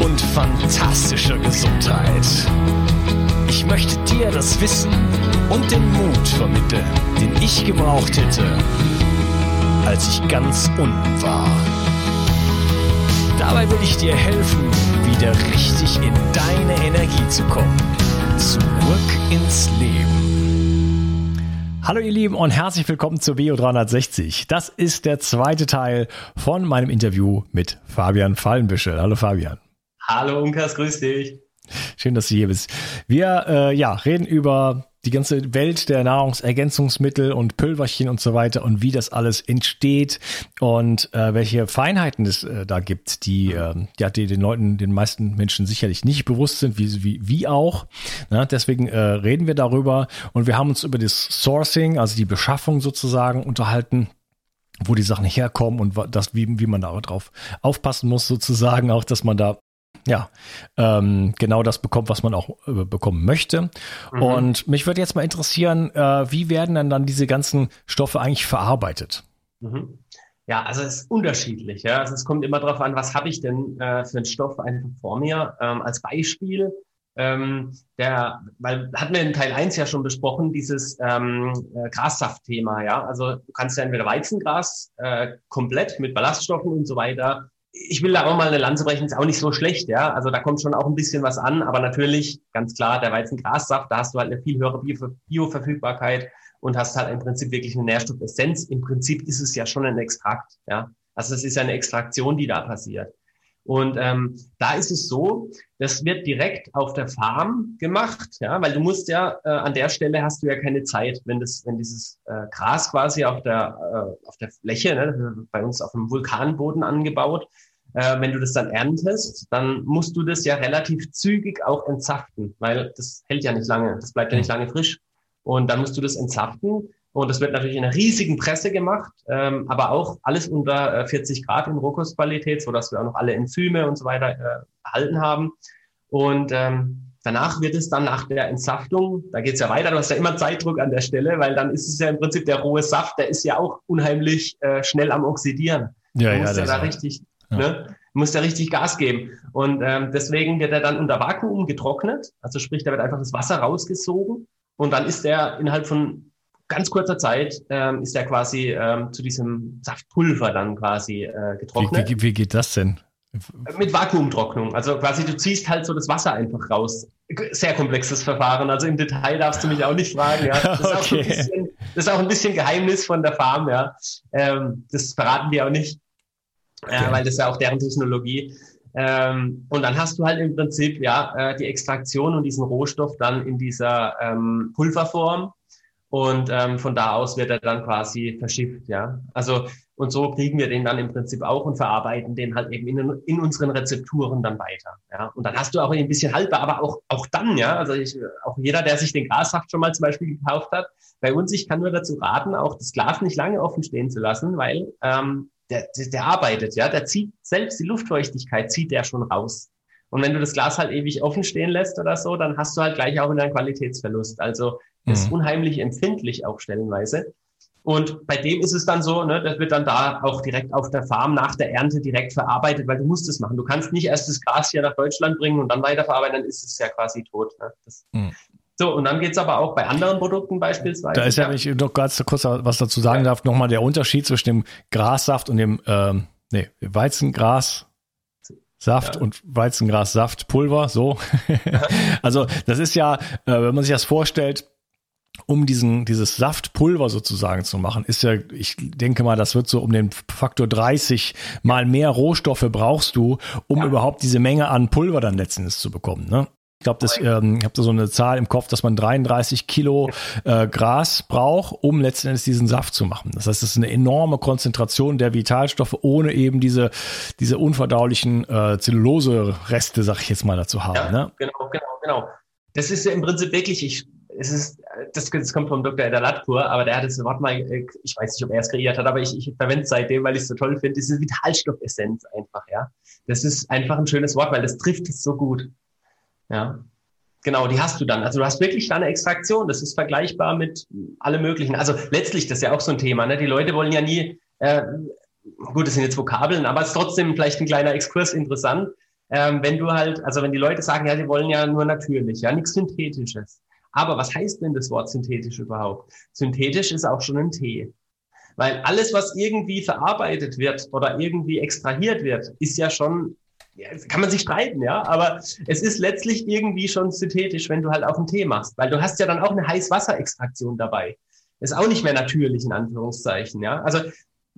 und fantastischer Gesundheit. Ich möchte dir das Wissen und den Mut vermitteln, den ich gebraucht hätte, als ich ganz unten war. Dabei will ich dir helfen, wieder richtig in deine Energie zu kommen. Zurück ins Leben. Hallo ihr Lieben und herzlich willkommen zur Bio 360. Das ist der zweite Teil von meinem Interview mit Fabian Fallenbüschel. Hallo Fabian. Hallo Unkas, grüß dich. Schön, dass du hier bist. Wir äh, ja, reden über die ganze Welt der Nahrungsergänzungsmittel und Pülverchen und so weiter und wie das alles entsteht und äh, welche Feinheiten es äh, da gibt, die äh, ja die den Leuten, den meisten Menschen sicherlich nicht bewusst sind, wie wie, wie auch. Ne? Deswegen äh, reden wir darüber und wir haben uns über das Sourcing, also die Beschaffung sozusagen unterhalten wo die Sachen herkommen und das, wie, wie man da drauf aufpassen muss, sozusagen, auch, dass man da ja, ähm, genau das bekommt, was man auch äh, bekommen möchte. Mhm. Und mich würde jetzt mal interessieren, äh, wie werden denn dann diese ganzen Stoffe eigentlich verarbeitet? Mhm. Ja, also es ist unterschiedlich. Ja. Also es kommt immer darauf an, was habe ich denn äh, für einen Stoff einfach vor mir. Ähm, als Beispiel, ähm, der, weil hatten wir in Teil 1 ja schon besprochen, dieses ähm, äh, Grassaft-Thema. Ja, also du kannst ja entweder Weizengras äh, komplett mit Ballaststoffen und so weiter ich will da auch mal eine Lanze brechen, ist auch nicht so schlecht, ja. Also da kommt schon auch ein bisschen was an, aber natürlich, ganz klar, der Weizengrassaft, da hast du halt eine viel höhere Bioverfügbarkeit und hast halt im Prinzip wirklich eine Nährstoffessenz. Im Prinzip ist es ja schon ein Extrakt, ja. Also es ist ja eine Extraktion, die da passiert. Und ähm, da ist es so, das wird direkt auf der Farm gemacht, ja, weil du musst ja äh, an der Stelle hast du ja keine Zeit, wenn das, wenn dieses äh, Gras quasi auf der äh, auf der Fläche, ne, bei uns auf dem Vulkanboden angebaut, äh, wenn du das dann erntest, dann musst du das ja relativ zügig auch entsaften, weil das hält ja nicht lange, das bleibt ja nicht lange frisch. Und dann musst du das entsaften. Und das wird natürlich in einer riesigen Presse gemacht, ähm, aber auch alles unter äh, 40 Grad in Rohkostqualität, so dass wir auch noch alle Enzyme und so weiter äh, erhalten haben. Und ähm, danach wird es dann nach der Entsaftung, da geht es ja weiter, du hast ja immer Zeitdruck an der Stelle, weil dann ist es ja im Prinzip der rohe Saft, der ist ja auch unheimlich äh, schnell am Oxidieren. Ja, ja, das ja da richtig, ja. ne, muss ja richtig Gas geben. Und ähm, deswegen wird er dann unter Vakuum getrocknet, also sprich, da wird einfach das Wasser rausgesogen und dann ist er innerhalb von ganz kurzer Zeit ähm, ist er quasi ähm, zu diesem Saftpulver dann quasi äh, getrocknet. Wie, wie, wie geht das denn? Mit Vakuumtrocknung. Also quasi du ziehst halt so das Wasser einfach raus. Sehr komplexes Verfahren. Also im Detail darfst du mich auch nicht fragen. Ja. Das, ist, auch so ein bisschen, das ist auch ein bisschen Geheimnis von der Farm. Ja. Ähm, das verraten wir auch nicht, okay. äh, weil das ist ja auch deren Technologie. Ähm, und dann hast du halt im Prinzip ja äh, die Extraktion und diesen Rohstoff dann in dieser ähm, Pulverform. Und ähm, von da aus wird er dann quasi verschifft, ja. Also und so kriegen wir den dann im Prinzip auch und verarbeiten den halt eben in, in unseren Rezepturen dann weiter. Ja. Und dann hast du auch ein bisschen haltbar, aber auch, auch dann, ja, also ich, auch jeder, der sich den Grassaft schon mal zum Beispiel gekauft hat, bei uns, ich kann nur dazu raten, auch das Glas nicht lange offen stehen zu lassen, weil ähm, der, der, der arbeitet, ja, der zieht selbst die Luftfeuchtigkeit, zieht der schon raus. Und wenn du das Glas halt ewig offen stehen lässt oder so, dann hast du halt gleich auch einen Qualitätsverlust. Also das ist mhm. unheimlich empfindlich auch stellenweise. Und bei dem ist es dann so, ne, das wird dann da auch direkt auf der Farm nach der Ernte direkt verarbeitet, weil du musst es machen. Du kannst nicht erst das Gras hier nach Deutschland bringen und dann weiterverarbeiten, dann ist es ja quasi tot. Ne? Das, mhm. So, und dann geht's aber auch bei anderen Produkten beispielsweise. Da ist ja, wenn ich noch ganz kurz was dazu sagen ja. darf, nochmal der Unterschied zwischen dem Grassaft und dem ähm, nee, Weizengras. Saft ja. und Weizengrassaftpulver, so. also das ist ja, äh, wenn man sich das vorstellt, um diesen, dieses Saftpulver sozusagen zu machen, ist ja, ich denke mal, das wird so um den Faktor 30 mal mehr Rohstoffe brauchst du, um ja. überhaupt diese Menge an Pulver dann letztendlich zu bekommen. Ne? Ich glaube, das, ähm, ich habe da so eine Zahl im Kopf, dass man 33 Kilo äh, Gras braucht, um letztendlich diesen Saft zu machen. Das heißt, es ist eine enorme Konzentration der Vitalstoffe, ohne eben diese, diese unverdaulichen äh, Zellulose-Reste, sag ich jetzt mal, dazu haben. Ja, ne? Genau, genau, genau. Das ist ja im Prinzip wirklich, ich es ist, das, das kommt vom Dr. Edalatpur, aber der hat das Wort mal, äh, ich weiß nicht, ob er es kreiert hat, aber ich, ich verwende es seitdem, weil ich es so toll finde, diese Vitalstoffessenz einfach, ja. Das ist einfach ein schönes Wort, weil das trifft es so gut. Ja. Genau, die hast du dann. Also du hast wirklich dann eine Extraktion. Das ist vergleichbar mit allem Möglichen. Also letztlich, das ist ja auch so ein Thema. Ne? Die Leute wollen ja nie, äh, gut, das sind jetzt Vokabeln, aber es ist trotzdem vielleicht ein kleiner Exkurs interessant. Ähm, wenn du halt, also wenn die Leute sagen, ja, sie wollen ja nur natürlich, ja, nichts Synthetisches. Aber was heißt denn das Wort synthetisch überhaupt? Synthetisch ist auch schon ein Tee. Weil alles, was irgendwie verarbeitet wird oder irgendwie extrahiert wird, ist ja schon, kann man sich streiten, ja, aber es ist letztlich irgendwie schon synthetisch, wenn du halt auch einen Tee machst, weil du hast ja dann auch eine Heißwasserextraktion dabei. Ist auch nicht mehr natürlich, in Anführungszeichen, ja. Also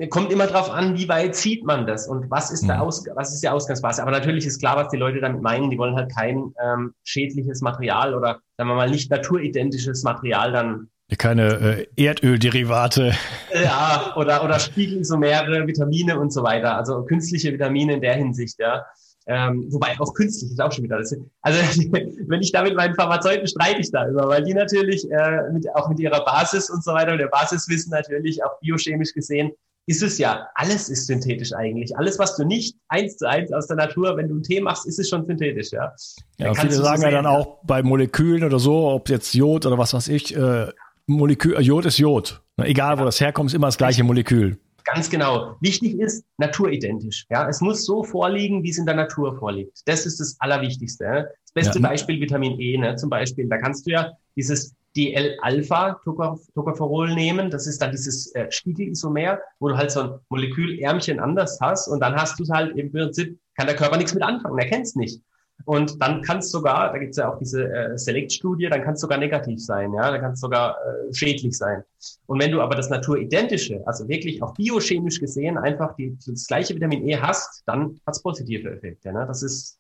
kommt immer drauf an, wie weit zieht man das und was ist, der mhm. Aus, was ist die Ausgangsbasis. Aber natürlich ist klar, was die Leute damit meinen. Die wollen halt kein ähm, schädliches Material oder, sagen wir mal, nicht naturidentisches Material dann. Keine äh, Erdölderivate. Ja, oder, oder Spiegelisomere, Vitamine und so weiter. Also künstliche Vitamine in der Hinsicht, ja. Ähm, wobei auch künstlich ist auch schon wieder das. Also wenn ich da mit meinen Pharmazeuten streite ich da immer, weil die natürlich äh, mit, auch mit ihrer Basis und so weiter und der Basiswissen natürlich auch biochemisch gesehen ist es ja, alles ist synthetisch eigentlich. Alles, was du nicht eins zu eins aus der Natur, wenn du einen Tee machst, ist es schon synthetisch, ja. Ja, viele sagen ja dann auch bei Molekülen oder so, ob jetzt Jod oder was weiß ich, äh, Molekül, äh, Jod ist Jod. egal, ja. wo das herkommt, ist immer das gleiche Molekül. Ganz genau. Wichtig ist naturidentisch. Ja, es muss so vorliegen, wie es in der Natur vorliegt. Das ist das Allerwichtigste. Das beste ja. Beispiel Vitamin E, ne, zum Beispiel. Da kannst du ja dieses DL-Alpha-Tocopherol nehmen. Das ist dann dieses äh, Spiegelisomer, wo du halt so ein Molekülärmchen anders hast und dann hast du es halt im Prinzip, kann der Körper nichts mit anfangen, er kennt es nicht. Und dann kann es sogar, da gibt es ja auch diese äh, Select-Studie, dann kann es sogar negativ sein, ja, dann kann es sogar äh, schädlich sein. Und wenn du aber das naturidentische, also wirklich auch biochemisch gesehen, einfach die, das gleiche Vitamin E hast, dann hat es positive Effekte. Ne? Das ist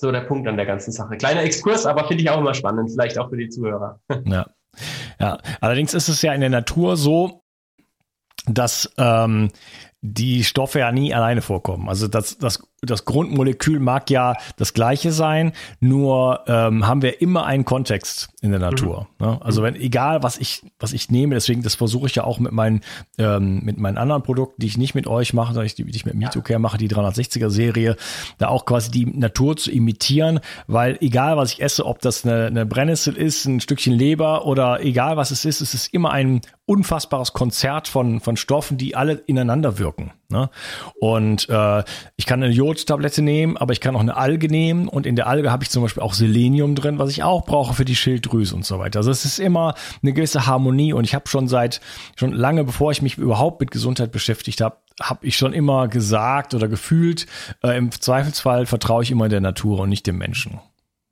so der Punkt an der ganzen Sache. Kleiner Exkurs, aber finde ich auch immer spannend, vielleicht auch für die Zuhörer. Ja. Ja, allerdings ist es ja in der Natur so, dass ähm, die Stoffe ja nie alleine vorkommen. Also das, das das Grundmolekül mag ja das gleiche sein, nur ähm, haben wir immer einen Kontext in der Natur. Mhm. Ne? Also wenn egal was ich was ich nehme, deswegen das versuche ich ja auch mit meinen ähm, mit meinen anderen Produkten, die ich nicht mit euch mache, sondern die, die ich mit Mitocare mache, die 360er Serie, da auch quasi die Natur zu imitieren, weil egal was ich esse, ob das eine, eine Brennnessel ist, ein Stückchen Leber oder egal was es ist, es ist immer ein unfassbares Konzert von von Stoffen, die alle ineinander wirken. Ne? Und äh, ich kann eine Jodtablette nehmen, aber ich kann auch eine Alge nehmen und in der Alge habe ich zum Beispiel auch Selenium drin, was ich auch brauche für die Schilddrüse und so weiter. Also es ist immer eine gewisse Harmonie und ich habe schon seit schon lange, bevor ich mich überhaupt mit Gesundheit beschäftigt habe, habe ich schon immer gesagt oder gefühlt, äh, im Zweifelsfall vertraue ich immer der Natur und nicht dem Menschen.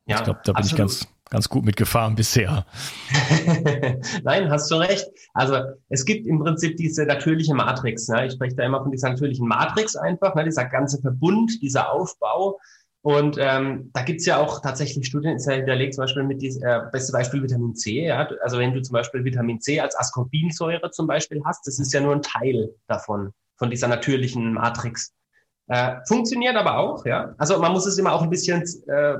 Ja, ich glaube, da bin absolut. ich ganz ganz gut mitgefahren bisher. Nein, hast schon recht. Also es gibt im Prinzip diese natürliche Matrix. Ne? Ich spreche da immer von dieser natürlichen Matrix einfach, ne? dieser ganze Verbund, dieser Aufbau. Und ähm, da gibt's ja auch tatsächlich Studien, ist ja hinterlegt, zum Beispiel mit diesem, äh, beste Beispiel Vitamin C. Ja? Also wenn du zum Beispiel Vitamin C als Ascorbinsäure zum Beispiel hast, das ist ja nur ein Teil davon, von dieser natürlichen Matrix. Äh, funktioniert aber auch, ja. Also man muss es immer auch ein bisschen äh,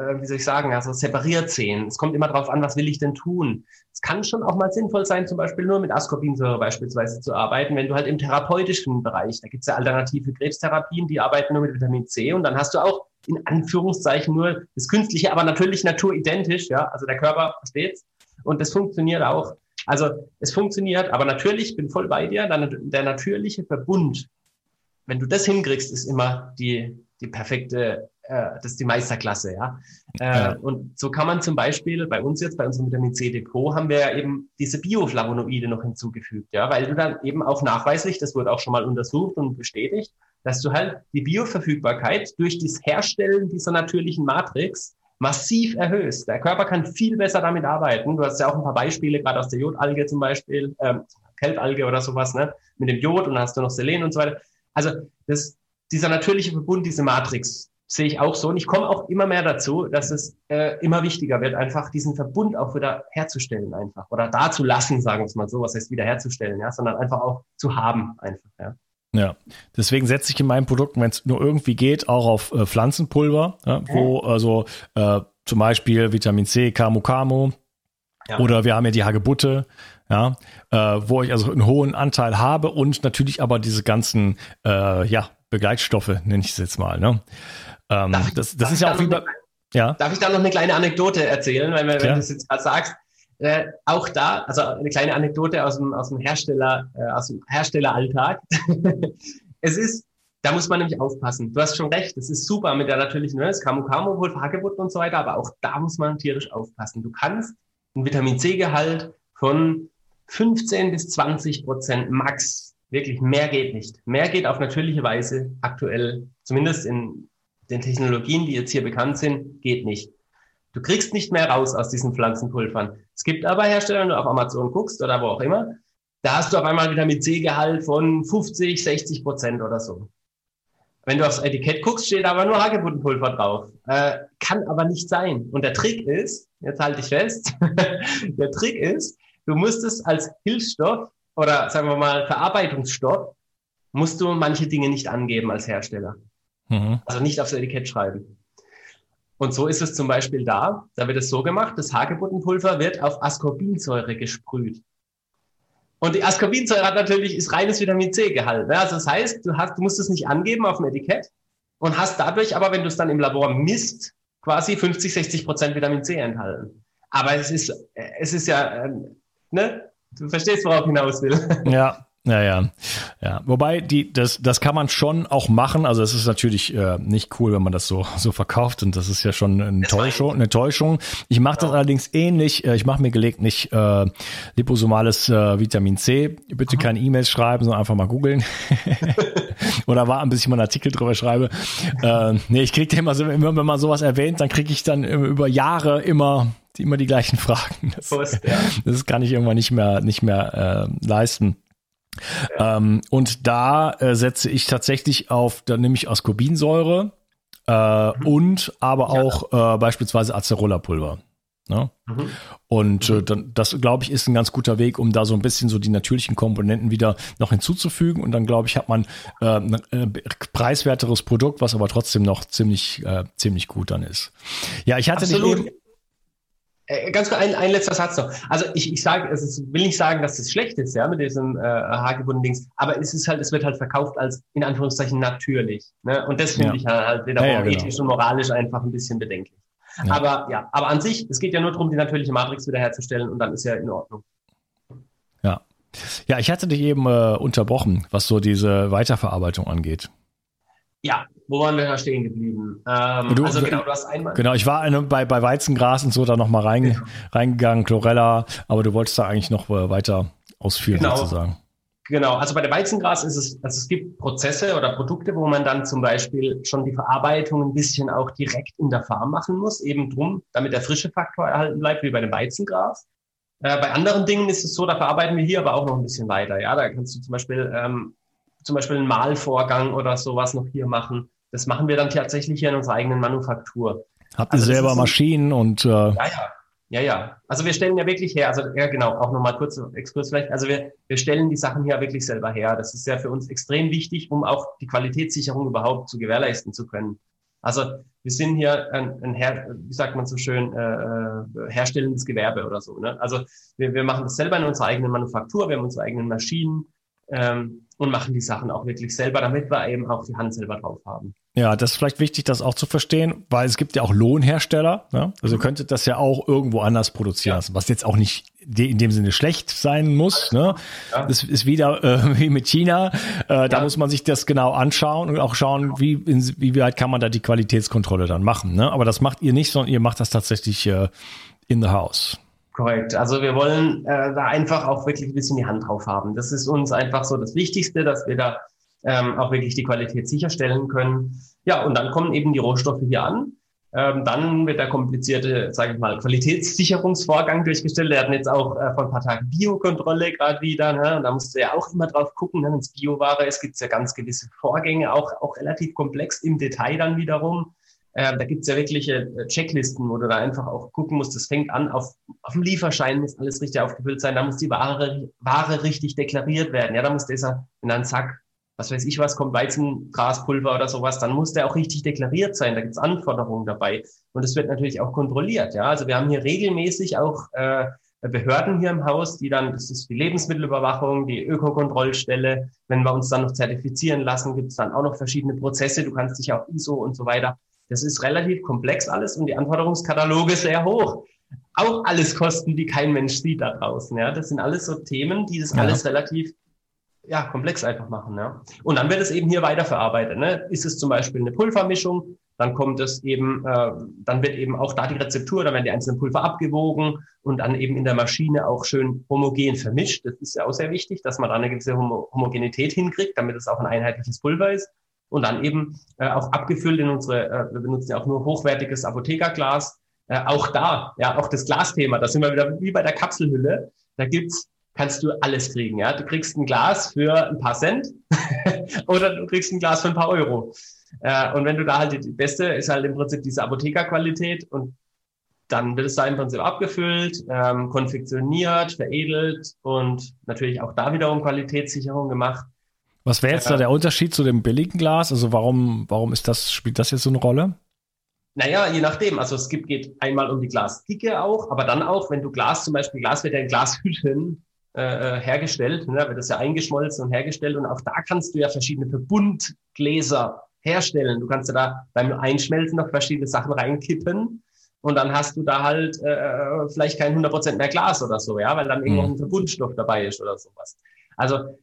äh, wie soll ich sagen, also separiert sehen. Es kommt immer darauf an, was will ich denn tun. Es kann schon auch mal sinnvoll sein, zum Beispiel nur mit Ascorbinsäure beispielsweise zu arbeiten, wenn du halt im therapeutischen Bereich, da gibt es ja alternative Krebstherapien, die arbeiten nur mit Vitamin C und dann hast du auch in Anführungszeichen nur das Künstliche, aber natürlich naturidentisch, ja, also der Körper versteht's und das funktioniert auch. Also es funktioniert, aber natürlich, bin voll bei dir, dann der natürliche Verbund, wenn du das hinkriegst, ist immer die, die perfekte äh, das ist die Meisterklasse, ja. Äh, ja. Und so kann man zum Beispiel bei uns jetzt, bei unserem Vitamin C Depot, haben wir ja eben diese Bioflavonoide noch hinzugefügt, ja, weil du dann eben auch nachweislich, das wurde auch schon mal untersucht und bestätigt, dass du halt die Bioverfügbarkeit durch das Herstellen dieser natürlichen Matrix massiv erhöhst. Der Körper kann viel besser damit arbeiten. Du hast ja auch ein paar Beispiele, gerade aus der Jodalge zum Beispiel, ähm, Keltalge oder sowas, ne, mit dem Jod und dann hast du noch Selen und so weiter. Also das, dieser natürliche Verbund, diese Matrix, sehe ich auch so. Und ich komme auch immer mehr dazu, dass es äh, immer wichtiger wird, einfach diesen Verbund auch wieder herzustellen einfach. Oder da zu lassen, sagen wir es mal so, was heißt wieder herzustellen, ja, sondern einfach auch zu haben einfach, ja. Ja, deswegen setze ich in meinen Produkten, wenn es nur irgendwie geht, auch auf äh, Pflanzenpulver, ja, wo also äh, zum Beispiel Vitamin C, Camu Camu, ja. oder wir haben ja die Hagebutte, ja, äh, wo ich also einen hohen Anteil habe und natürlich aber diese ganzen äh, ja, Begleitstoffe, nenne ich es jetzt mal. Ne? Ähm, darf das das ist ja auch wie bei, ja. Darf ich da noch eine kleine Anekdote erzählen, weil wenn du das jetzt gerade sagst, äh, auch da, also eine kleine Anekdote aus dem, aus dem Hersteller, äh, aus dem Herstelleralltag. es ist, da muss man nämlich aufpassen. Du hast schon recht, das ist super mit der natürlichen, ne, das Camu Camu, wohl Hagebutt und so weiter, aber auch da muss man tierisch aufpassen. Du kannst ein Vitamin C-Gehalt von 15 bis 20 Prozent max, wirklich mehr geht nicht. Mehr geht auf natürliche Weise aktuell, zumindest in den Technologien, die jetzt hier bekannt sind, geht nicht. Du kriegst nicht mehr raus aus diesen Pflanzenpulvern. Es gibt aber Hersteller, wenn du auf Amazon guckst oder wo auch immer, da hast du auf einmal Vitamin C-Gehalt von 50, 60 Prozent oder so. Wenn du aufs Etikett guckst, steht aber nur Hagebuttenpulver drauf. Äh, kann aber nicht sein. Und der Trick ist, jetzt halte ich fest, der Trick ist, du musst es als Hilfsstoff oder sagen wir mal Verarbeitungsstoff, musst du manche Dinge nicht angeben als Hersteller. Mhm. Also nicht aufs Etikett schreiben. Und so ist es zum Beispiel da. Da wird es so gemacht, das Hagebuttenpulver wird auf Ascorbinsäure gesprüht. Und die Ascorbinsäure hat natürlich, ist reines Vitamin C-Gehalt. Ne? Also das heißt, du, hast, du musst es nicht angeben auf dem Etikett und hast dadurch aber, wenn du es dann im Labor misst, quasi 50, 60 Prozent Vitamin C enthalten. Aber es ist, es ist ja, äh, ne? Du verstehst, worauf ich hinaus will. Ja, ja, ja, ja. Wobei die, das, das kann man schon auch machen. Also es ist natürlich äh, nicht cool, wenn man das so so verkauft und das ist ja schon eine Täuschung. Eine Täuschung. Ich mache das allerdings ähnlich. Äh, ich mache mir gelegentlich äh, liposomales äh, Vitamin C. Bitte keine E-Mails schreiben, sondern einfach mal googeln oder warten, bis ich mal einen Artikel drüber schreibe. Äh, nee, ich kriege immer so, immer wenn man sowas erwähnt, dann kriege ich dann über Jahre immer die, immer die gleichen Fragen. Das, Post, ja. das kann ich irgendwann nicht mehr nicht mehr äh, leisten. Ähm, und da äh, setze ich tatsächlich auf, da nehme ich Ascorbinsäure äh, mhm. und aber auch äh, beispielsweise Acerola-Pulver. Ne? Mhm. Und äh, dann, das, glaube ich, ist ein ganz guter Weg, um da so ein bisschen so die natürlichen Komponenten wieder noch hinzuzufügen. Und dann, glaube ich, hat man äh, ein äh, preiswerteres Produkt, was aber trotzdem noch ziemlich, äh, ziemlich gut dann ist. Ja, ich hatte Absolut. dich eben, ganz kurz ein, ein letzter Satz noch. Also ich, ich sage, es ist, will nicht sagen, dass das schlecht ist, ja, mit diesem äh, haargebundenen Dings, aber es ist halt, es wird halt verkauft als in Anführungszeichen natürlich. Ne? Und das finde ja. ich halt, halt wieder ja, ja, genau. ethisch und moralisch einfach ein bisschen bedenklich. Aber ja, aber an sich, es geht ja nur darum, die natürliche Matrix wiederherzustellen und dann ist ja in Ordnung. Ja. Ja, ich hatte dich eben äh, unterbrochen, was so diese Weiterverarbeitung angeht. Ja, wo waren wir da stehen geblieben? Ähm, du, also genau, du hast einmal. Genau, ich war eine, bei, bei Weizengras und so da nochmal rein, ja. reingegangen, Chlorella, aber du wolltest da eigentlich noch äh, weiter ausführen genau. sozusagen. Genau, also bei der Weizengras ist es, also es gibt Prozesse oder Produkte, wo man dann zum Beispiel schon die Verarbeitung ein bisschen auch direkt in der Farm machen muss, eben drum, damit der frische Faktor erhalten bleibt, wie bei dem Weizengras. Äh, bei anderen Dingen ist es so, da verarbeiten wir hier aber auch noch ein bisschen weiter. Ja, da kannst du zum Beispiel ähm, zum Beispiel einen Mahlvorgang oder sowas noch hier machen. Das machen wir dann tatsächlich hier in unserer eigenen Manufaktur. Habt ihr also selber Maschinen und äh ja, ja. Ja, ja. Also wir stellen ja wirklich her, also ja genau, auch nochmal kurz Exkurs vielleicht. Also wir, wir stellen die Sachen hier wirklich selber her. Das ist ja für uns extrem wichtig, um auch die Qualitätssicherung überhaupt zu gewährleisten zu können. Also wir sind hier ein, ein Her wie sagt man so schön, äh, äh, herstellendes Gewerbe oder so. Ne? Also wir, wir machen das selber in unserer eigenen Manufaktur, wir haben unsere eigenen Maschinen ähm, und machen die Sachen auch wirklich selber, damit wir eben auch die Hand selber drauf haben. Ja, das ist vielleicht wichtig, das auch zu verstehen, weil es gibt ja auch Lohnhersteller. Ne? Also mhm. könntet das ja auch irgendwo anders produzieren lassen, was jetzt auch nicht in dem Sinne schlecht sein muss. Ne? Ja. Das ist wieder äh, wie mit China. Äh, da ja. muss man sich das genau anschauen und auch schauen, wie inwieweit kann man da die Qualitätskontrolle dann machen. Ne? Aber das macht ihr nicht, sondern ihr macht das tatsächlich äh, in the house. Korrekt. Also wir wollen äh, da einfach auch wirklich ein bisschen die Hand drauf haben. Das ist uns einfach so das Wichtigste, dass wir da ähm, auch wirklich die Qualität sicherstellen können. Ja, und dann kommen eben die Rohstoffe hier an. Ähm, dann wird der komplizierte, sage ich mal, Qualitätssicherungsvorgang durchgestellt. Wir hatten jetzt auch äh, vor ein paar Tagen Biokontrolle gerade wieder. Ne? Und da musst du ja auch immer drauf gucken, ne? wenn es Bioware ist, gibt es ja ganz gewisse Vorgänge, auch, auch relativ komplex im Detail dann wiederum. Ähm, da gibt es ja wirkliche äh, Checklisten, wo du da einfach auch gucken musst. Das fängt an, auf, auf dem Lieferschein muss alles richtig aufgefüllt sein. Da muss die Ware, Ware richtig deklariert werden. Ja, da muss dieser in einen Sack was weiß ich was, kommt Weizengraspulver oder sowas, dann muss der auch richtig deklariert sein. Da gibt es Anforderungen dabei. Und es wird natürlich auch kontrolliert. Ja, also wir haben hier regelmäßig auch äh, Behörden hier im Haus, die dann, das ist die Lebensmittelüberwachung, die Ökokontrollstelle. Wenn wir uns dann noch zertifizieren lassen, gibt es dann auch noch verschiedene Prozesse. Du kannst dich auch ISO und so weiter. Das ist relativ komplex alles und die Anforderungskataloge sehr hoch. Auch alles Kosten, die kein Mensch sieht da draußen. Ja, das sind alles so Themen, die das ja. alles relativ ja, komplex einfach machen. Ja. Und dann wird es eben hier weiterverarbeitet. Ne? Ist es zum Beispiel eine Pulvermischung, dann kommt es eben, äh, dann wird eben auch da die Rezeptur, dann werden die einzelnen Pulver abgewogen und dann eben in der Maschine auch schön homogen vermischt. Das ist ja auch sehr wichtig, dass man da eine gewisse Homo Homogenität hinkriegt, damit es auch ein einheitliches Pulver ist. Und dann eben äh, auch abgefüllt in unsere, äh, wir benutzen ja auch nur hochwertiges Apothekerglas. Äh, auch da, ja, auch das Glasthema, da sind wir wieder wie bei der Kapselhülle. Da gibt's kannst du alles kriegen. Ja? Du kriegst ein Glas für ein paar Cent oder du kriegst ein Glas für ein paar Euro. Äh, und wenn du da halt die beste ist halt im Prinzip diese Apothekerqualität und dann wird es da im Prinzip abgefüllt, ähm, konfektioniert, veredelt und natürlich auch da wiederum Qualitätssicherung gemacht. Was wäre jetzt äh, da der Unterschied zu dem billigen Glas? Also warum, warum ist das, spielt das jetzt so eine Rolle? Naja, je nachdem. Also es gibt, geht einmal um die Glasdicke auch, aber dann auch, wenn du Glas, zum Beispiel Glas wird ja in Glashütten äh, äh, hergestellt, ne, wird das ja eingeschmolzen und hergestellt und auch da kannst du ja verschiedene Verbundgläser herstellen. Du kannst ja da beim Einschmelzen noch verschiedene Sachen reinkippen und dann hast du da halt äh, äh vielleicht kein 100% mehr Glas oder so, ja, weil dann irgendwo mhm. ein Verbundstoff dabei ist oder sowas. Also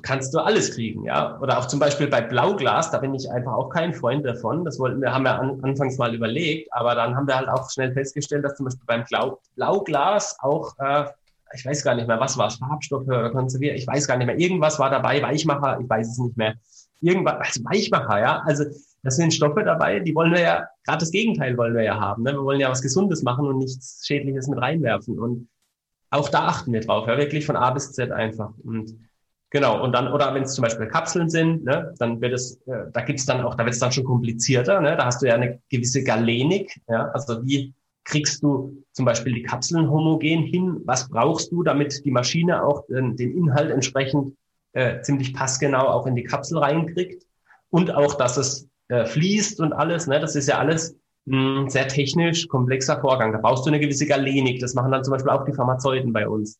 kannst du alles kriegen, ja. Oder auch zum Beispiel bei Blauglas, da bin ich einfach auch kein Freund davon. Das wollten wir, haben wir an, anfangs mal überlegt, aber dann haben wir halt auch schnell festgestellt, dass zum Beispiel beim Blau, Blauglas auch äh, ich weiß gar nicht mehr, was war es, Farbstoffe oder konserviert, ich weiß gar nicht mehr, irgendwas war dabei, Weichmacher, ich weiß es nicht mehr. Irgendwas, also Weichmacher, ja, also das sind Stoffe dabei, die wollen wir ja, gerade das Gegenteil wollen wir ja haben. Ne? Wir wollen ja was Gesundes machen und nichts Schädliches mit reinwerfen. Und auch da achten wir drauf, ja, wirklich von A bis Z einfach. Und genau, und dann, oder wenn es zum Beispiel Kapseln sind, ne, dann wird es, äh, da gibt's dann auch, da wird es dann schon komplizierter, ne? Da hast du ja eine gewisse Galenik, ja, also wie kriegst du zum Beispiel die Kapseln homogen hin? Was brauchst du, damit die Maschine auch den, den Inhalt entsprechend äh, ziemlich passgenau auch in die Kapsel reinkriegt? Und auch, dass es äh, fließt und alles. Ne? Das ist ja alles ein sehr technisch komplexer Vorgang. Da brauchst du eine gewisse Galenik. Das machen dann zum Beispiel auch die Pharmazeuten bei uns.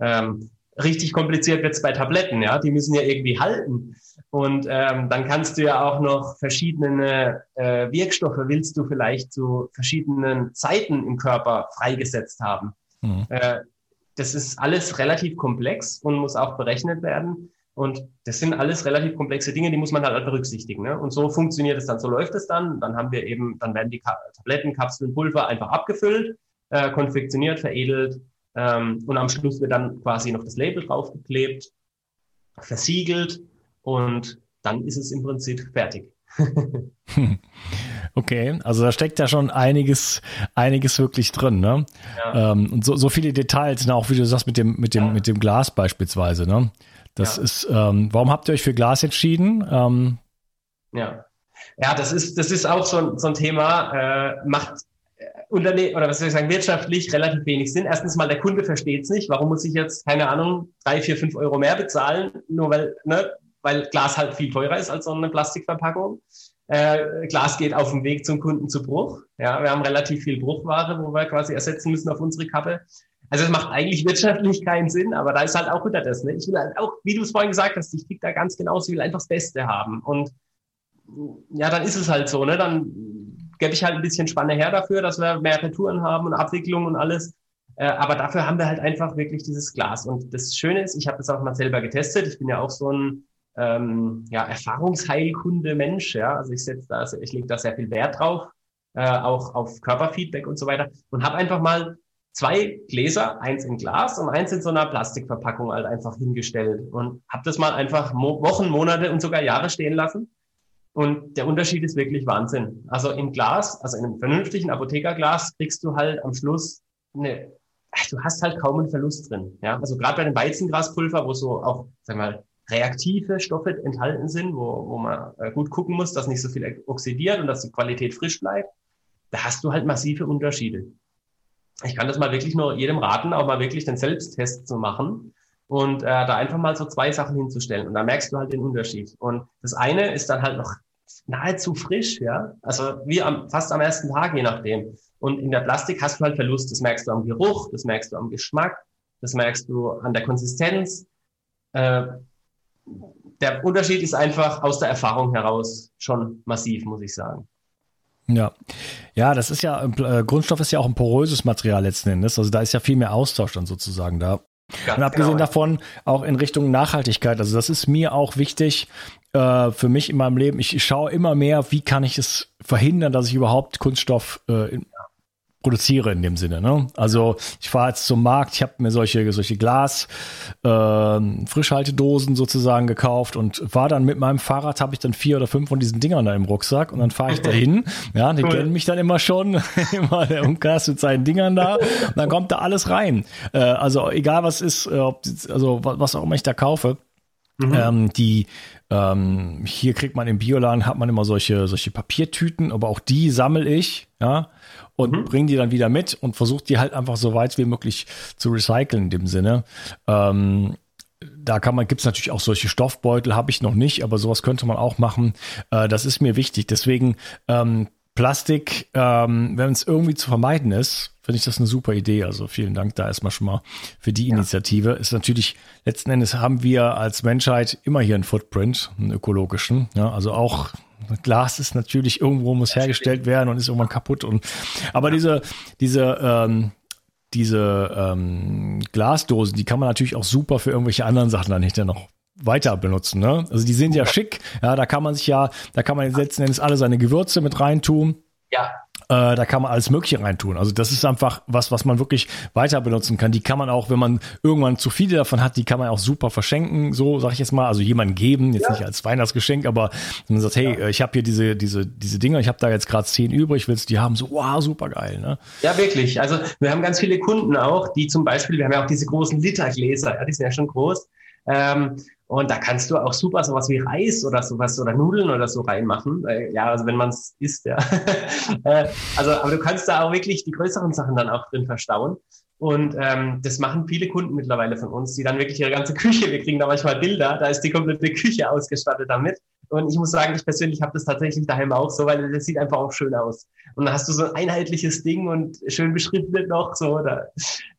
Ähm, richtig kompliziert wird's bei Tabletten, ja. Die müssen ja irgendwie halten. Und ähm, dann kannst du ja auch noch verschiedene äh, Wirkstoffe, willst du vielleicht zu verschiedenen Zeiten im Körper freigesetzt haben. Mhm. Äh, das ist alles relativ komplex und muss auch berechnet werden. Und das sind alles relativ komplexe Dinge, die muss man halt berücksichtigen. Ne? Und so funktioniert es dann, so läuft es dann. Dann haben wir eben, dann werden die Tabletten, Kapseln, Pulver einfach abgefüllt, äh, konfektioniert, veredelt ähm, und am Schluss wird dann quasi noch das Label draufgeklebt versiegelt und dann ist es im Prinzip fertig. Okay, also da steckt ja schon einiges, einiges wirklich drin, ne? Ja. Ähm, und so, so viele Details, ne? auch wie du sagst, mit dem, mit dem, ja. mit dem Glas beispielsweise, ne? Das ja. ist, ähm, warum habt ihr euch für Glas entschieden? Ähm, ja. Ja, das ist, das ist auch so, so ein Thema, äh, macht Unternehmen oder was soll ich sagen, wirtschaftlich relativ wenig Sinn. Erstens mal, der Kunde versteht es nicht. Warum muss ich jetzt, keine Ahnung, drei, vier, fünf Euro mehr bezahlen, nur weil, ne, weil Glas halt viel teurer ist als so eine Plastikverpackung. Äh, Glas geht auf dem Weg zum Kunden zu Bruch. Ja, wir haben relativ viel Bruchware, wo wir quasi ersetzen müssen auf unsere Kappe. Also es macht eigentlich wirtschaftlich keinen Sinn, aber da ist halt auch wieder das. Ne? Ich will halt auch, wie du es vorhin gesagt hast, ich krieg da ganz genau, ich will einfach das Beste haben. Und ja, dann ist es halt so, ne? Dann gebe ich halt ein bisschen Spanne her dafür, dass wir mehr Retouren haben und Abwicklung und alles. Äh, aber dafür haben wir halt einfach wirklich dieses Glas. Und das Schöne ist, ich habe das auch mal selber getestet. Ich bin ja auch so ein ähm, ja, Erfahrungsheilkunde Mensch. Ja? Also ich setze da, ich lege da sehr viel Wert drauf, äh, auch auf Körperfeedback und so weiter. Und habe einfach mal zwei Gläser, eins in Glas und eins in so einer Plastikverpackung halt einfach hingestellt und habe das mal einfach Wochen, Monate und sogar Jahre stehen lassen. Und der Unterschied ist wirklich Wahnsinn. Also im Glas, also in einem vernünftigen Apothekerglas, kriegst du halt am Schluss eine, du hast halt kaum einen Verlust drin. Ja, also gerade bei dem Weizengraspulver, wo so auch, sag mal, reaktive Stoffe enthalten sind, wo, wo man äh, gut gucken muss, dass nicht so viel oxidiert und dass die Qualität frisch bleibt, da hast du halt massive Unterschiede. Ich kann das mal wirklich nur jedem raten, auch mal wirklich den Selbsttest zu machen und äh, da einfach mal so zwei Sachen hinzustellen und da merkst du halt den Unterschied. Und das eine ist dann halt noch nahezu frisch, ja, also wie am, fast am ersten Tag, je nachdem. Und in der Plastik hast du halt Verlust. Das merkst du am Geruch, das merkst du am Geschmack, das merkst du an der Konsistenz. Äh, der Unterschied ist einfach aus der Erfahrung heraus schon massiv, muss ich sagen. Ja, ja, das ist ja, äh, Grundstoff ist ja auch ein poröses Material letzten Endes. Also da ist ja viel mehr Austausch dann sozusagen da. Ganz und abgesehen genau. davon auch in Richtung Nachhaltigkeit. Also das ist mir auch wichtig äh, für mich in meinem Leben. Ich, schaue immer mehr, wie kann ich es verhindern, dass ich überhaupt Kunststoff äh, in, produziere in dem Sinne. Ne? Also ich fahre jetzt zum Markt, ich habe mir solche solche Glas äh, Frischhaltedosen sozusagen gekauft und war dann mit meinem Fahrrad habe ich dann vier oder fünf von diesen Dingern da im Rucksack und dann fahre ich dahin. Ja, die cool. kennen mich dann immer schon, immer der Umkast mit seinen Dingern da und dann kommt da alles rein. Äh, also egal was ist, äh, ob, also was auch immer ich da kaufe. Mhm. Ähm, die ähm, hier kriegt man im Bioladen hat man immer solche solche Papiertüten, aber auch die sammel ich, ja, und mhm. bringe die dann wieder mit und versuche die halt einfach so weit wie möglich zu recyceln in dem Sinne. Ähm, da kann man, gibt's natürlich auch solche Stoffbeutel, habe ich noch nicht, aber sowas könnte man auch machen. Äh, das ist mir wichtig. Deswegen ähm, Plastik, ähm, wenn es irgendwie zu vermeiden ist, finde ich das eine super Idee. Also vielen Dank da erstmal schon mal für die Initiative. Ja. Ist natürlich, letzten Endes haben wir als Menschheit immer hier einen Footprint, einen ökologischen. Ja, also auch Glas ist natürlich irgendwo muss hergestellt werden und ist irgendwann kaputt. Und aber diese, diese, ähm, diese ähm, Glasdosen, die kann man natürlich auch super für irgendwelche anderen Sachen dann hinterher noch weiter benutzen. Ne? Also die sind ja schick. Ja, da kann man sich ja, da kann man letzten Endes alle seine Gewürze mit reintun. Ja. Äh, da kann man alles Mögliche reintun. Also das ist einfach was, was man wirklich weiter benutzen kann. Die kann man auch, wenn man irgendwann zu viele davon hat, die kann man auch super verschenken. So sage ich jetzt mal, also jemandem geben, jetzt ja. nicht als Weihnachtsgeschenk, aber wenn man sagt, hey, ja. ich habe hier diese diese diese Dinger, ich habe da jetzt gerade zehn übrig, willst du die haben? So, wow, super geil. Ne? Ja, wirklich. Also wir haben ganz viele Kunden auch, die zum Beispiel, wir haben ja auch diese großen Litergläser, ja, die sind ja schon groß. Ähm, und da kannst du auch super sowas wie Reis oder sowas oder Nudeln oder so reinmachen. Äh, ja, also wenn man es isst, ja. äh, also, aber du kannst da auch wirklich die größeren Sachen dann auch drin verstauen. Und ähm, das machen viele Kunden mittlerweile von uns, die dann wirklich ihre ganze Küche, wir kriegen da manchmal Bilder, da ist die komplette Küche ausgestattet damit. Und ich muss sagen, ich persönlich habe das tatsächlich daheim auch so, weil das sieht einfach auch schön aus. Und dann hast du so ein einheitliches Ding und schön beschriftet noch, so, da,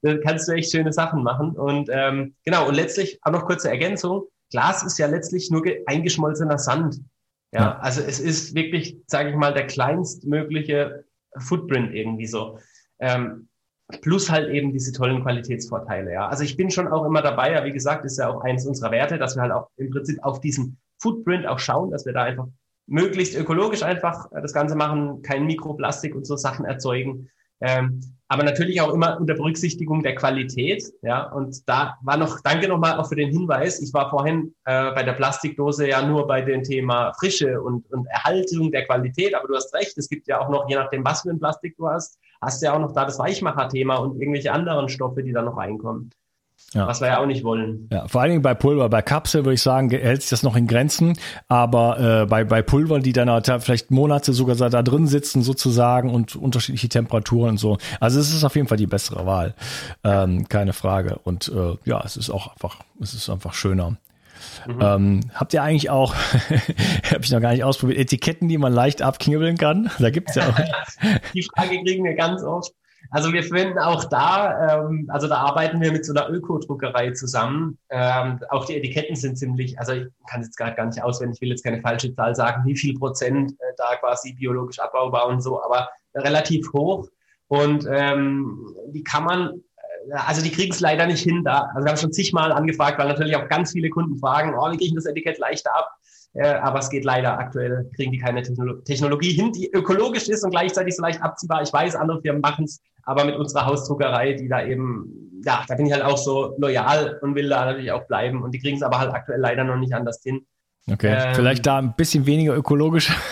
da kannst du echt schöne Sachen machen. Und ähm, genau, und letztlich auch noch kurze Ergänzung. Glas ist ja letztlich nur eingeschmolzener Sand. Ja, ja. also es ist wirklich, sage ich mal, der kleinstmögliche Footprint irgendwie so. Ähm, plus halt eben diese tollen Qualitätsvorteile. Ja, also ich bin schon auch immer dabei. Ja, wie gesagt, ist ja auch eins unserer Werte, dass wir halt auch im Prinzip auf diesen Footprint auch schauen, dass wir da einfach möglichst ökologisch einfach das Ganze machen, kein Mikroplastik und so Sachen erzeugen. Ähm, aber natürlich auch immer unter Berücksichtigung der Qualität. Ja, und da war noch, danke nochmal auch für den Hinweis. Ich war vorhin äh, bei der Plastikdose ja nur bei dem Thema Frische und, und Erhaltung der Qualität, aber du hast recht, es gibt ja auch noch, je nachdem, was für ein Plastik du hast, hast du ja auch noch da das Weichmacher-Thema und irgendwelche anderen Stoffe, die da noch reinkommen. Ja. Was wir ja auch nicht wollen. Ja, vor allen Dingen bei Pulver, bei Kapsel würde ich sagen, hält sich das noch in Grenzen. Aber äh, bei, bei Pulvern, die dann vielleicht Monate sogar da drin sitzen sozusagen und unterschiedliche Temperaturen und so. Also es ist auf jeden Fall die bessere Wahl. Ähm, keine Frage. Und äh, ja, es ist auch einfach, es ist einfach schöner. Mhm. Ähm, habt ihr eigentlich auch, habe ich noch gar nicht ausprobiert, Etiketten, die man leicht abknibbeln kann? Da gibt's ja auch. die Frage kriegen wir ganz oft. Also wir finden auch da, ähm, also da arbeiten wir mit so einer Ökodruckerei zusammen. Ähm, auch die Etiketten sind ziemlich, also ich kann jetzt gerade gar nicht auswendig, ich will jetzt keine falsche Zahl sagen, wie viel Prozent äh, da quasi biologisch abbaubar und so, aber relativ hoch. Und ähm, die kann man, also die kriegen es leider nicht hin da. Also wir haben schon zigmal angefragt, weil natürlich auch ganz viele Kunden fragen, oh, wie kriege ich das Etikett leichter ab? Äh, aber es geht leider aktuell, kriegen die keine Technologie hin, die ökologisch ist und gleichzeitig so leicht abziehbar. Ich weiß, andere Firmen machen es, aber mit unserer Hausdruckerei, die da eben, ja, da bin ich halt auch so loyal und will da natürlich auch bleiben. Und die kriegen es aber halt aktuell leider noch nicht anders hin. Okay, ähm, vielleicht da ein bisschen weniger ökologisch.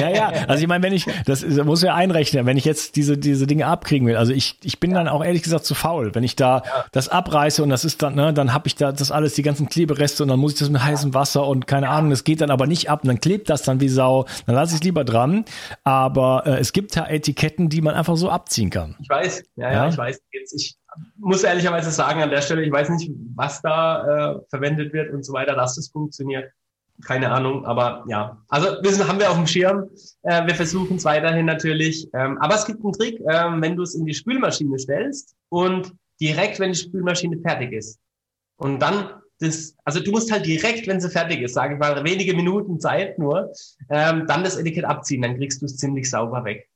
ja, ja. Also ich meine, wenn ich, das, muss ja einrechnen, wenn ich jetzt diese, diese Dinge abkriegen will. Also ich, ich bin dann auch ehrlich gesagt zu faul. Wenn ich da ja. das abreiße und das ist dann, ne, dann habe ich da das alles, die ganzen Klebereste und dann muss ich das mit heißem Wasser und keine Ahnung, das geht dann aber nicht ab und dann klebt das dann wie Sau. Dann lasse ich es lieber dran. Aber äh, es gibt ja Etiketten, die man einfach so abziehen kann. Ich weiß, ja, ja, ja ich weiß. Jetzt, ich muss ehrlicherweise sagen, an der Stelle, ich weiß nicht, was da äh, verwendet wird und so weiter, dass das funktioniert keine Ahnung, aber ja. Also wissen haben wir auf dem Schirm. Äh, wir versuchen es weiterhin natürlich. Ähm, aber es gibt einen Trick, ähm, wenn du es in die Spülmaschine stellst und direkt, wenn die Spülmaschine fertig ist. Und dann das, also du musst halt direkt, wenn sie fertig ist, sage ich mal, wenige Minuten Zeit nur, ähm, dann das Etikett abziehen, dann kriegst du es ziemlich sauber weg.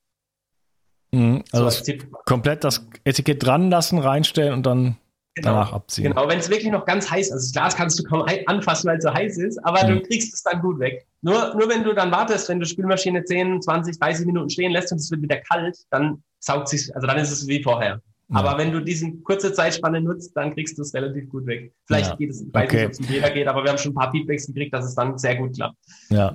Mhm, also so das komplett das Etikett dran lassen, reinstellen und dann Genau. danach abziehen. Genau, wenn es wirklich noch ganz heiß ist. Also das Glas kannst du kaum anfassen, weil es so heiß ist, aber mhm. du kriegst es dann gut weg. Nur, nur wenn du dann wartest, wenn du Spülmaschine 10, 20, 30 Minuten stehen lässt und es wird wieder kalt, dann saugt sich, also dann ist es wie vorher. Aber wenn du diesen kurze Zeitspanne nutzt, dann kriegst du es relativ gut weg. Vielleicht ja. geht es, ich weiß okay. nicht, ob es jeder geht, aber wir haben schon ein paar Feedbacks gekriegt, dass es dann sehr gut klappt. Ja.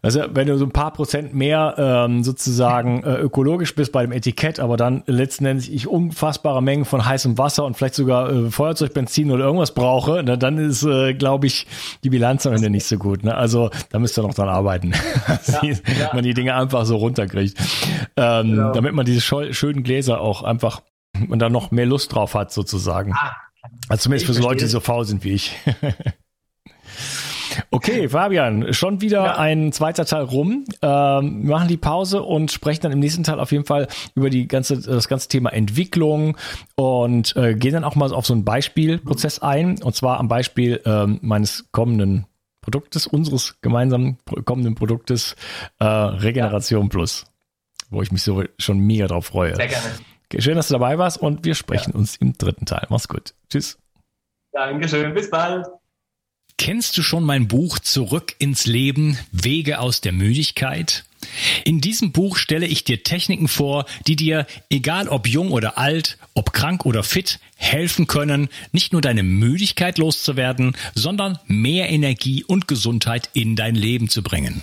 Also wenn du so ein paar Prozent mehr ähm, sozusagen äh, ökologisch bist bei dem Etikett, aber dann letzten Endes ich unfassbare Mengen von heißem Wasser und vielleicht sogar äh, Feuerzeugbenzin oder irgendwas brauche, ne, dann ist, äh, glaube ich, die Bilanz am Ende nicht so gut. Ne? Also da müsst ihr noch dran arbeiten, ja. man die Dinge einfach so runterkriegt. Ähm, genau. Damit man diese schönen Gläser auch einfach und dann noch mehr Lust drauf hat, sozusagen. Ah, also zumindest für so Leute, die so faul sind wie ich. Okay, Fabian, schon wieder ja. ein zweiter Teil rum. Ähm, wir machen die Pause und sprechen dann im nächsten Teil auf jeden Fall über die ganze, das ganze Thema Entwicklung und äh, gehen dann auch mal auf so einen Beispielprozess ein. Und zwar am Beispiel ähm, meines kommenden Produktes, unseres gemeinsamen kommenden Produktes äh, Regeneration ja. Plus, wo ich mich so schon mega drauf freue. Sehr gerne. Okay, schön, dass du dabei warst und wir sprechen ja. uns im dritten Teil. Mach's gut. Tschüss. Dankeschön, bis bald. Kennst du schon mein Buch Zurück ins Leben, Wege aus der Müdigkeit? In diesem Buch stelle ich dir Techniken vor, die dir, egal ob jung oder alt, ob krank oder fit, helfen können, nicht nur deine Müdigkeit loszuwerden, sondern mehr Energie und Gesundheit in dein Leben zu bringen.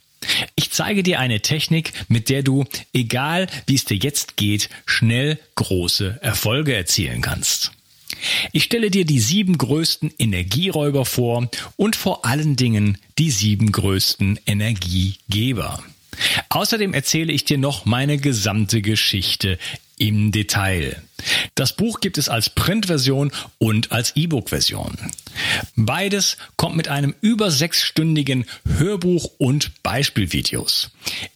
Ich zeige dir eine Technik, mit der du, egal wie es dir jetzt geht, schnell große Erfolge erzielen kannst. Ich stelle dir die sieben größten Energieräuber vor und vor allen Dingen die sieben größten Energiegeber. Außerdem erzähle ich dir noch meine gesamte Geschichte im Detail. Das Buch gibt es als Printversion und als E-Book-Version. Beides kommt mit einem über sechsstündigen Hörbuch und Beispielvideos.